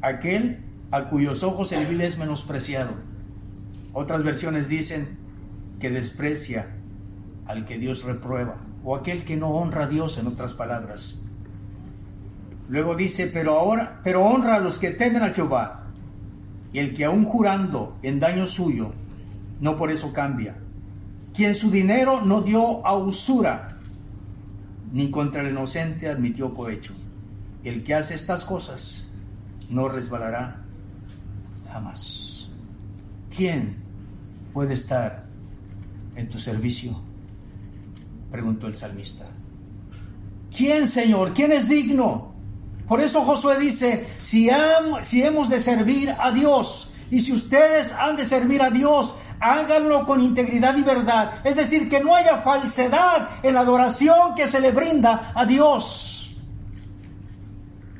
Aquel a cuyos ojos el vil es menospreciado. Otras versiones dicen que desprecia al que Dios reprueba, o aquel que no honra a Dios, en otras palabras. Luego dice, pero ahora, pero honra a los que temen a Jehová, y el que aún jurando en daño suyo, no por eso cambia. Quien su dinero no dio a usura, ni contra el inocente admitió cohecho. El que hace estas cosas no resbalará jamás. ¿Quién puede estar en tu servicio? preguntó el salmista. ¿Quién, Señor? ¿Quién es digno? Por eso Josué dice, si, si hemos de servir a Dios y si ustedes han de servir a Dios, háganlo con integridad y verdad. Es decir, que no haya falsedad en la adoración que se le brinda a Dios,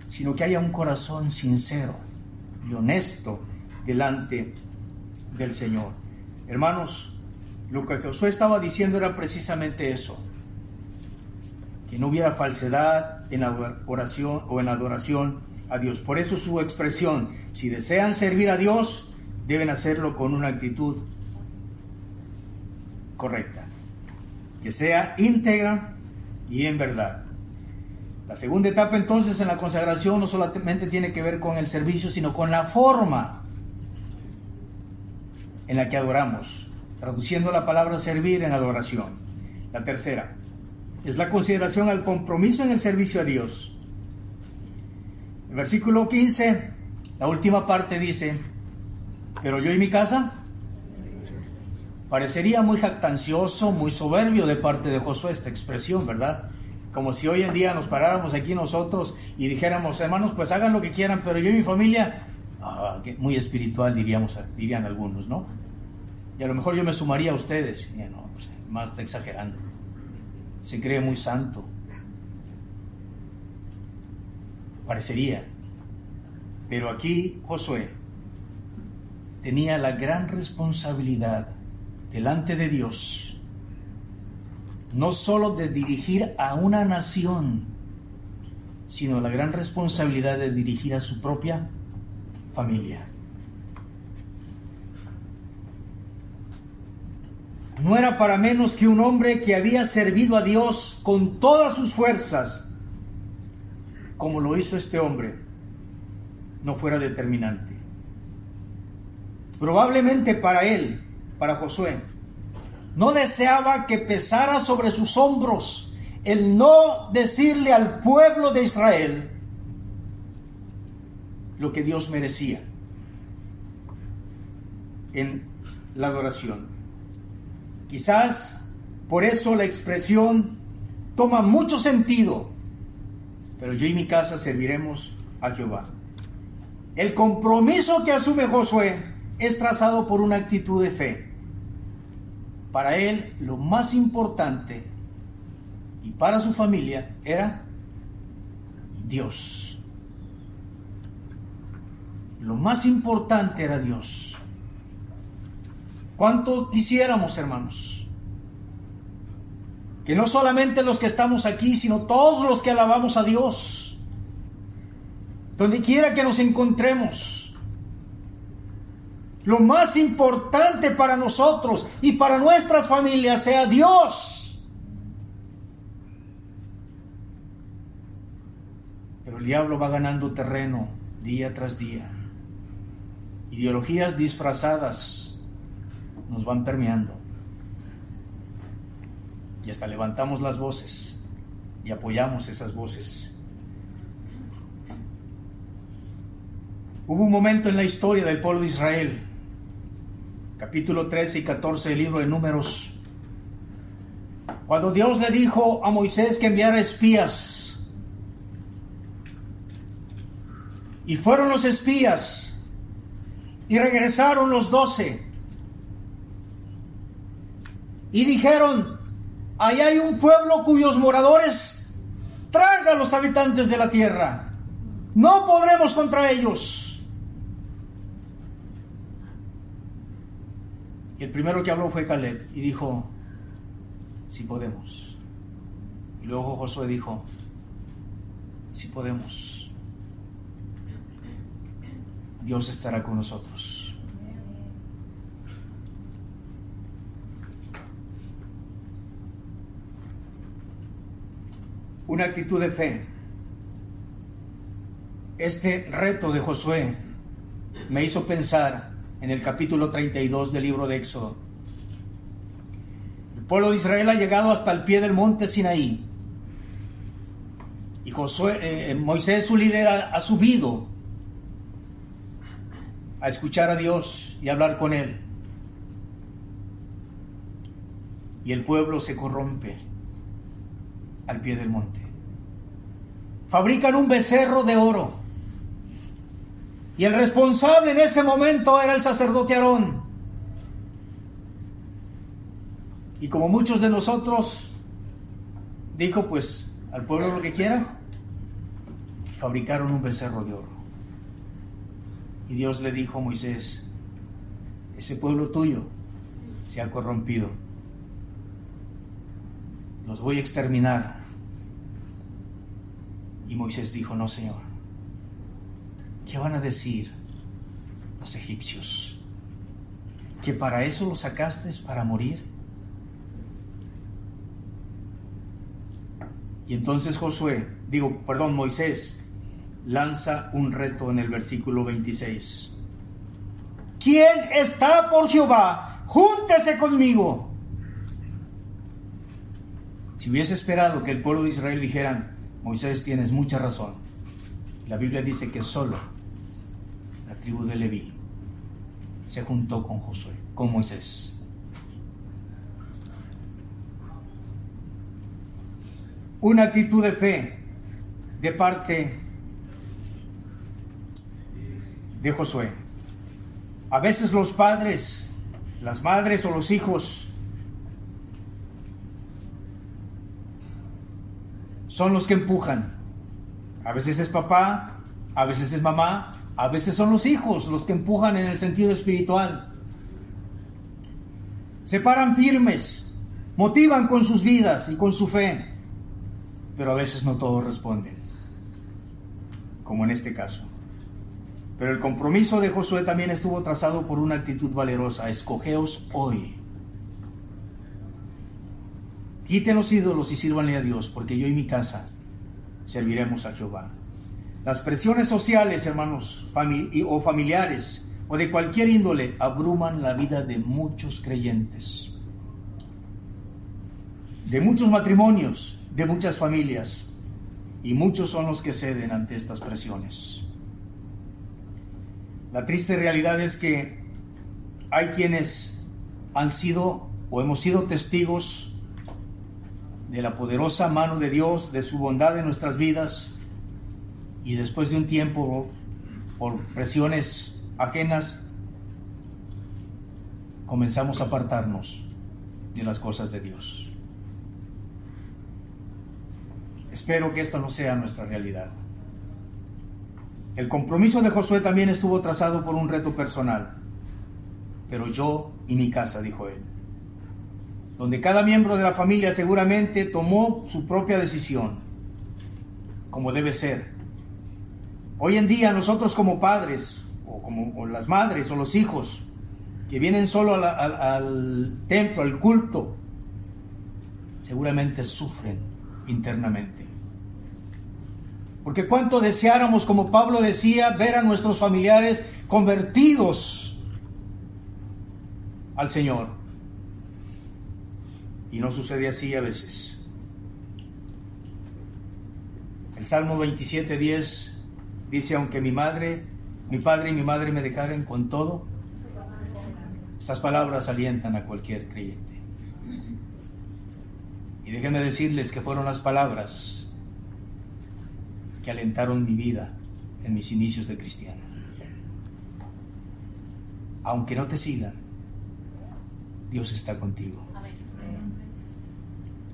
sino que haya un corazón sincero y honesto delante del Señor. Hermanos, lo que Josué estaba diciendo era precisamente eso, que no hubiera falsedad en la oración o en adoración a Dios. Por eso su expresión, si desean servir a Dios, deben hacerlo con una actitud correcta, que sea íntegra y en verdad. La segunda etapa entonces en la consagración no solamente tiene que ver con el servicio, sino con la forma en la que adoramos, traduciendo la palabra servir en adoración. La tercera es la consideración al compromiso en el servicio a Dios. El versículo 15, la última parte dice, pero yo y mi casa Parecería muy jactancioso, muy soberbio de parte de Josué esta expresión, ¿verdad? Como si hoy en día nos paráramos aquí nosotros y dijéramos, hermanos, pues hagan lo que quieran, pero yo y mi familia, ah, muy espiritual diríamos, dirían algunos, ¿no? Y a lo mejor yo me sumaría a ustedes. No, pues, más está exagerando. Se cree muy santo. Parecería. Pero aquí Josué tenía la gran responsabilidad delante de Dios, no solo de dirigir a una nación, sino la gran responsabilidad de dirigir a su propia familia. No era para menos que un hombre que había servido a Dios con todas sus fuerzas, como lo hizo este hombre, no fuera determinante. Probablemente para él para Josué. No deseaba que pesara sobre sus hombros el no decirle al pueblo de Israel lo que Dios merecía en la adoración. Quizás por eso la expresión toma mucho sentido, pero yo y mi casa serviremos a Jehová. El compromiso que asume Josué es trazado por una actitud de fe. Para él lo más importante y para su familia era Dios. Lo más importante era Dios. ¿Cuánto quisiéramos, hermanos? Que no solamente los que estamos aquí, sino todos los que alabamos a Dios, donde quiera que nos encontremos, lo más importante para nosotros y para nuestras familias sea Dios. Pero el diablo va ganando terreno día tras día. Ideologías disfrazadas nos van permeando. Y hasta levantamos las voces y apoyamos esas voces. Hubo un momento en la historia del pueblo de Israel capítulo 13 y 14 del libro de Números, cuando Dios le dijo a Moisés que enviara espías, y fueron los espías, y regresaron los doce, y dijeron, ahí hay un pueblo cuyos moradores tragan los habitantes de la tierra, no podremos contra ellos. El primero que habló fue Caleb y dijo, si podemos. Y luego Josué dijo, si podemos. Dios estará con nosotros. Una actitud de fe. Este reto de Josué me hizo pensar en el capítulo 32 del libro de Éxodo. El pueblo de Israel ha llegado hasta el pie del monte Sinaí. Y Josué, eh, eh, Moisés, su líder, ha, subido a escuchar a Dios y hablar con Él. Y el pueblo se corrompe al pie del monte. Fabrican un becerro de oro. Y el responsable en ese momento era el sacerdote Aarón. Y como muchos de nosotros, dijo pues al pueblo lo que quiera, fabricaron un becerro de oro. Y Dios le dijo a Moisés, ese pueblo tuyo se ha corrompido. Los voy a exterminar. Y Moisés dijo, no, Señor. ¿Qué van a decir los egipcios? ¿Que para eso los sacaste para morir? Y entonces Josué, digo, perdón, Moisés, lanza un reto en el versículo 26. ¿Quién está por Jehová? Júntese conmigo. Si hubiese esperado que el pueblo de Israel dijeran, Moisés tienes mucha razón, la Biblia dice que solo tribu de Leví se juntó con Josué, con Moisés. Una actitud de fe de parte de Josué. A veces los padres, las madres o los hijos son los que empujan. A veces es papá, a veces es mamá, a veces son los hijos los que empujan en el sentido espiritual. Se paran firmes, motivan con sus vidas y con su fe, pero a veces no todos responden, como en este caso. Pero el compromiso de Josué también estuvo trazado por una actitud valerosa. Escogeos hoy. Quiten los ídolos y sírvanle a Dios, porque yo y mi casa serviremos a Jehová. Las presiones sociales, hermanos, o familiares, o de cualquier índole, abruman la vida de muchos creyentes, de muchos matrimonios, de muchas familias, y muchos son los que ceden ante estas presiones. La triste realidad es que hay quienes han sido o hemos sido testigos de la poderosa mano de Dios, de su bondad en nuestras vidas, y después de un tiempo, por presiones ajenas, comenzamos a apartarnos de las cosas de Dios. Espero que esto no sea nuestra realidad. El compromiso de Josué también estuvo trazado por un reto personal. Pero yo y mi casa, dijo él, donde cada miembro de la familia seguramente tomó su propia decisión, como debe ser. Hoy en día nosotros como padres, o como las madres o los hijos, que vienen solo al templo, al culto, seguramente sufren internamente. Porque cuánto deseáramos, como Pablo decía, ver a nuestros familiares convertidos al Señor. Y no sucede así a veces. El Salmo 27.10 dice, aunque mi madre, mi padre y mi madre me dejaren con todo, estas palabras alientan a cualquier creyente. Y déjenme decirles que fueron las palabras que alentaron mi vida en mis inicios de cristiano. Aunque no te sigan, Dios está contigo.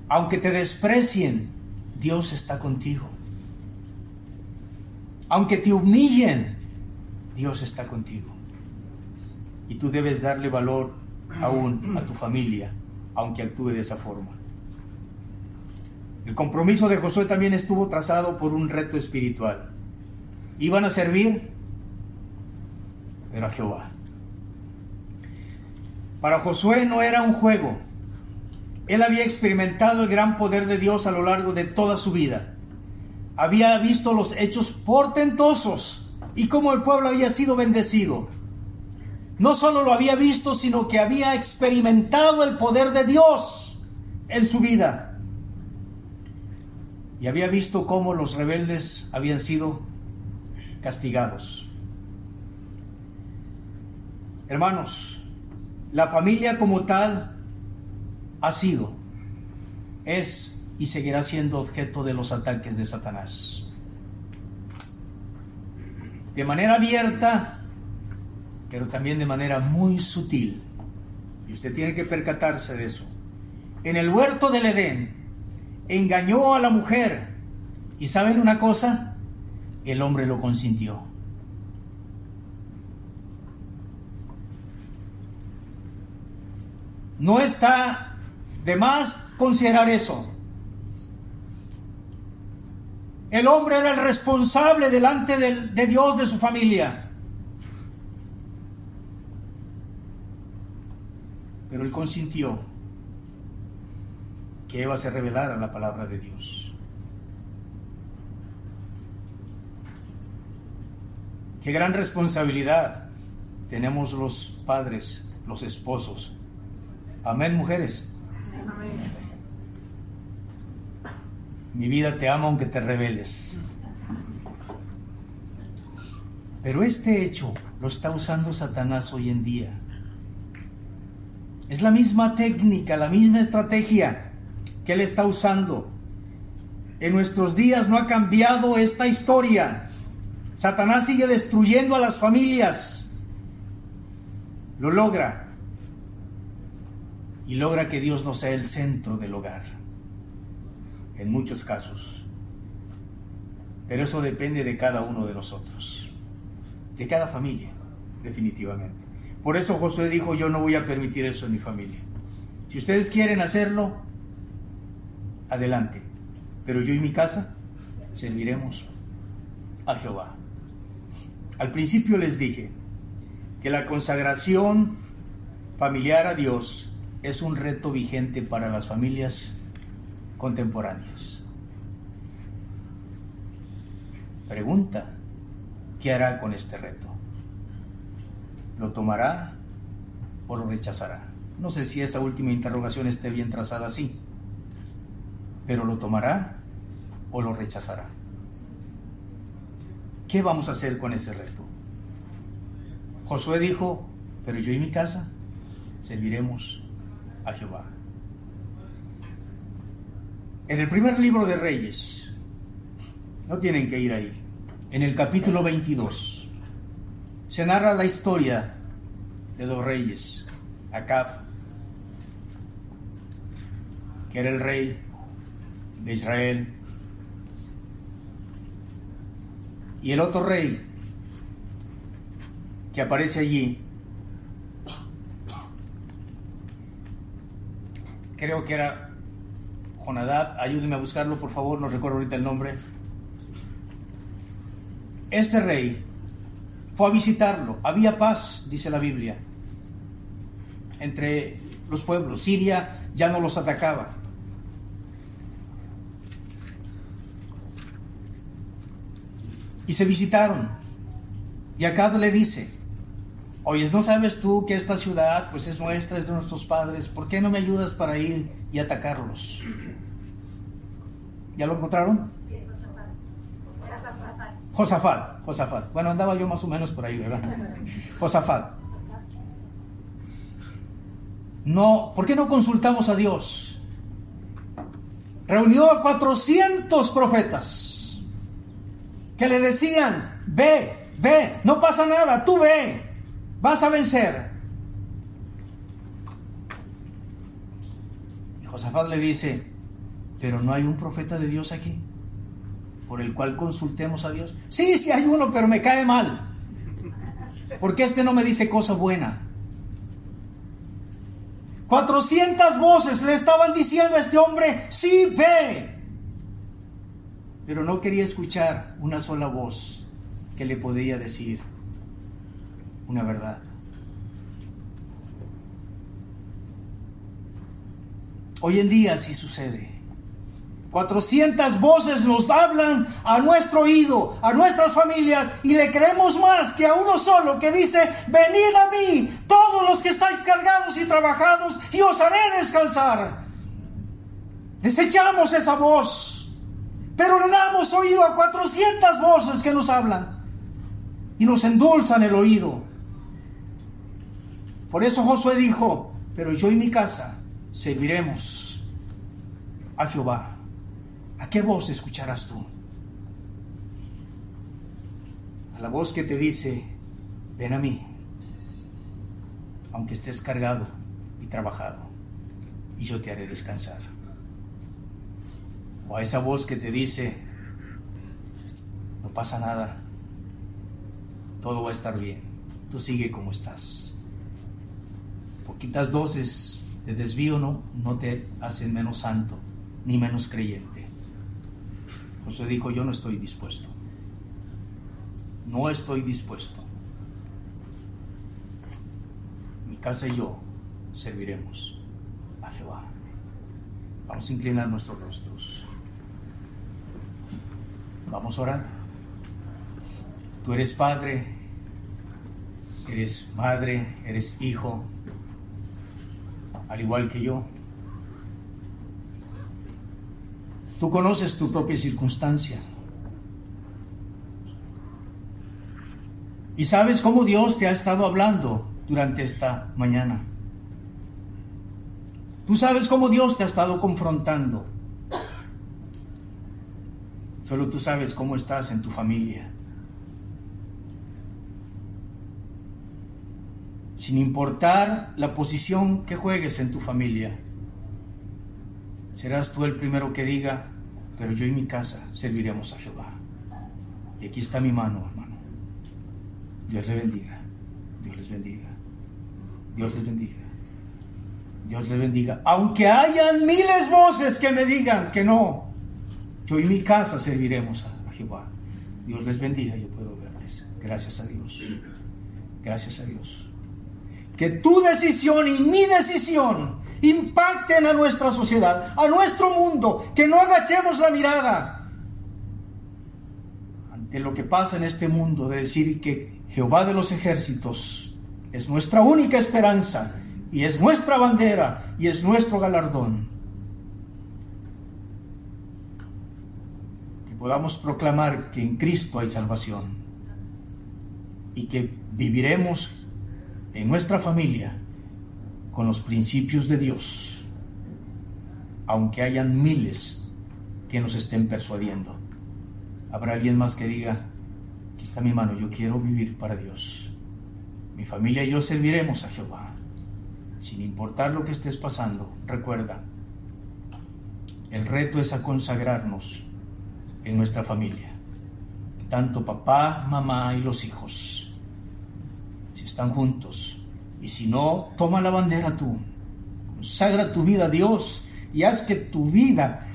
Aunque te desprecien, Dios está contigo. Aunque te humillen, Dios está contigo. Y tú debes darle valor aún a tu familia, aunque actúe de esa forma. El compromiso de Josué también estuvo trazado por un reto espiritual. Iban a servir, pero a Jehová. Para Josué no era un juego. Él había experimentado el gran poder de Dios a lo largo de toda su vida. Había visto los hechos portentosos y cómo el pueblo había sido bendecido. No solo lo había visto, sino que había experimentado el poder de Dios en su vida y había visto cómo los rebeldes habían sido castigados. Hermanos, la familia como tal ha sido, es y seguirá siendo objeto de los ataques de Satanás. De manera abierta, pero también de manera muy sutil. Y usted tiene que percatarse de eso. En el huerto del Edén, engañó a la mujer. ¿Y saben una cosa? El hombre lo consintió. No está de más considerar eso. El hombre era el responsable delante de, Dios de su familia. Pero él consintió que Eva se revelara la palabra de Dios. Qué gran responsabilidad tenemos los padres, los esposos. Amén, mujeres. Mi vida te ama aunque te rebeles. Pero este hecho lo está usando Satanás hoy en día. Es la misma técnica, la misma estrategia que él está usando. En nuestros días no ha cambiado esta historia. Satanás sigue destruyendo a las familias. Lo logra. Y logra que Dios no sea el centro del hogar en muchos casos. Pero eso depende de cada uno de nosotros, de cada familia, definitivamente. Por eso Josué dijo, yo no voy a permitir eso en mi familia. Si ustedes quieren hacerlo, adelante. Pero yo y mi casa serviremos a Jehová. Al principio les dije que la consagración familiar a Dios es un reto vigente para las familias contemporáneas. Pregunta, ¿qué hará con este reto? ¿Lo tomará o lo rechazará? No sé si esa última interrogación esté bien trazada así, pero ¿lo tomará o lo rechazará? ¿Qué vamos a hacer con ese reto? Josué dijo, pero yo y mi casa serviremos a Jehová. En el primer libro de Reyes, no tienen que ir ahí, en el capítulo 22, se narra la historia de dos reyes, Acab, que era el rey de Israel, y el otro rey que aparece allí, creo que era Ayúdeme a buscarlo por favor, no recuerdo ahorita el nombre. Este rey fue a visitarlo, había paz, dice la Biblia, entre los pueblos. Siria ya no los atacaba. Y se visitaron. Y acá le dice, oye, ¿no sabes tú que esta ciudad pues es nuestra, es de nuestros padres? ¿Por qué no me ayudas para ir y atacarlos? ¿Ya lo encontraron? Josafat, Josafat. Bueno, andaba yo más o menos por ahí, ¿verdad? Josafat. No, ¿por qué no consultamos a Dios? Reunió a 400 profetas que le decían, ve, ve, no pasa nada, tú ve, vas a vencer. Y Josafat le dice, pero no hay un profeta de Dios aquí por el cual consultemos a Dios. Sí, sí hay uno, pero me cae mal. Porque este no me dice cosa buena. 400 voces le estaban diciendo a este hombre, sí, ve. Pero no quería escuchar una sola voz que le podía decir una verdad. Hoy en día sí sucede. 400 voces nos hablan a nuestro oído, a nuestras familias, y le creemos más que a uno solo que dice, venid a mí, todos los que estáis cargados y trabajados, y os haré descansar. Desechamos esa voz, pero le damos oído a 400 voces que nos hablan y nos endulzan el oído. Por eso Josué dijo, pero yo y mi casa serviremos a Jehová. ¿A qué voz escucharás tú? A la voz que te dice, ven a mí, aunque estés cargado y trabajado, y yo te haré descansar. O a esa voz que te dice, no pasa nada, todo va a estar bien, tú sigue como estás. Poquitas dosis de desvío no, no te hacen menos santo ni menos creyente. José dijo, yo no estoy dispuesto. No estoy dispuesto. Mi casa y yo serviremos a Jehová. Vamos a inclinar nuestros rostros. Vamos a orar. Tú eres padre, eres madre, eres hijo, al igual que yo. Tú conoces tu propia circunstancia. Y sabes cómo Dios te ha estado hablando durante esta mañana. Tú sabes cómo Dios te ha estado confrontando. Solo tú sabes cómo estás en tu familia. Sin importar la posición que juegues en tu familia, serás tú el primero que diga, pero yo y mi casa serviremos a Jehová. Y aquí está mi mano, hermano. Dios le bendiga. Dios les bendiga. Dios les bendiga. Dios les bendiga. Aunque hayan miles voces que me digan que no, yo y mi casa serviremos a, Jehová. Dios les bendiga, yo puedo verles. Gracias a Dios. Gracias a Dios. Que tu decisión y mi decisión impacten a nuestra sociedad, a nuestro mundo, que no agachemos la mirada ante lo que pasa en este mundo, de decir que Jehová de los ejércitos es nuestra única esperanza y es nuestra bandera y es nuestro galardón. podamos proclamar que en Cristo hay salvación y que viviremos en nuestra familia con los principios de Dios, aunque hayan miles que nos estén persuadiendo. Habrá alguien más que diga, aquí está mi mano, yo quiero vivir para Dios. Mi familia y yo serviremos a Jehová. Sin importar lo que estés pasando, recuerda, el reto es a consagrarnos en nuestra familia. Tanto papá, mamá y los hijos. Están juntos. Y si no, toma la bandera tú. Consagra tu vida a Dios y haz que tu vida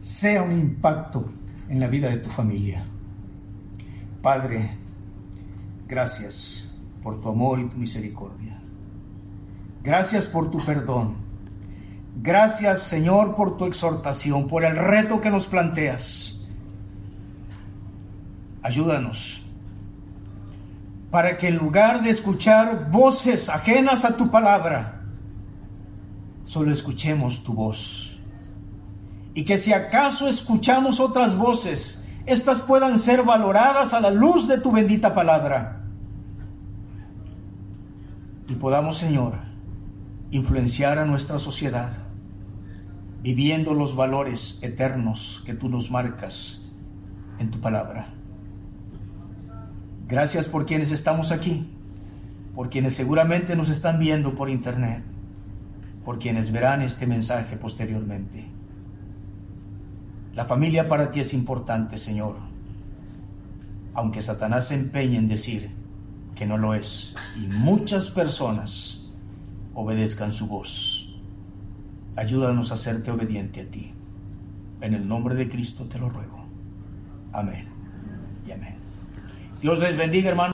sea un impacto en la vida de tu familia. Padre, gracias por tu amor y tu misericordia. Gracias por tu perdón. Gracias, Señor, por tu exhortación, por el reto que nos planteas. Ayúdanos para que en lugar de escuchar voces ajenas a tu palabra, solo escuchemos tu voz. Y que si acaso escuchamos otras voces, éstas puedan ser valoradas a la luz de tu bendita palabra. Y podamos, Señor, influenciar a nuestra sociedad, viviendo los valores eternos que tú nos marcas en tu palabra. Gracias por quienes estamos aquí, por quienes seguramente nos están viendo por internet, por quienes verán este mensaje posteriormente. La familia para ti es importante, Señor, aunque Satanás se empeñe en decir que no lo es y muchas personas obedezcan su voz. Ayúdanos a hacerte obediente a ti. En el nombre de Cristo te lo ruego. Amén. Dios les bendiga, hermano.